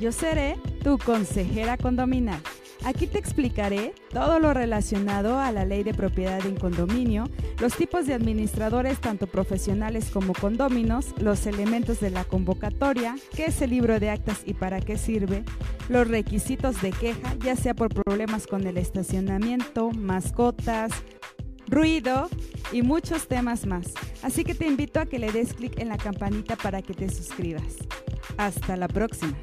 Yo seré tu consejera condominal. Aquí te explicaré todo lo relacionado a la ley de propiedad en condominio, los tipos de administradores tanto profesionales como condóminos, los elementos de la convocatoria, qué es el libro de actas y para qué sirve, los requisitos de queja, ya sea por problemas con el estacionamiento, mascotas, ruido y muchos temas más. Así que te invito a que le des clic en la campanita para que te suscribas. Hasta la próxima.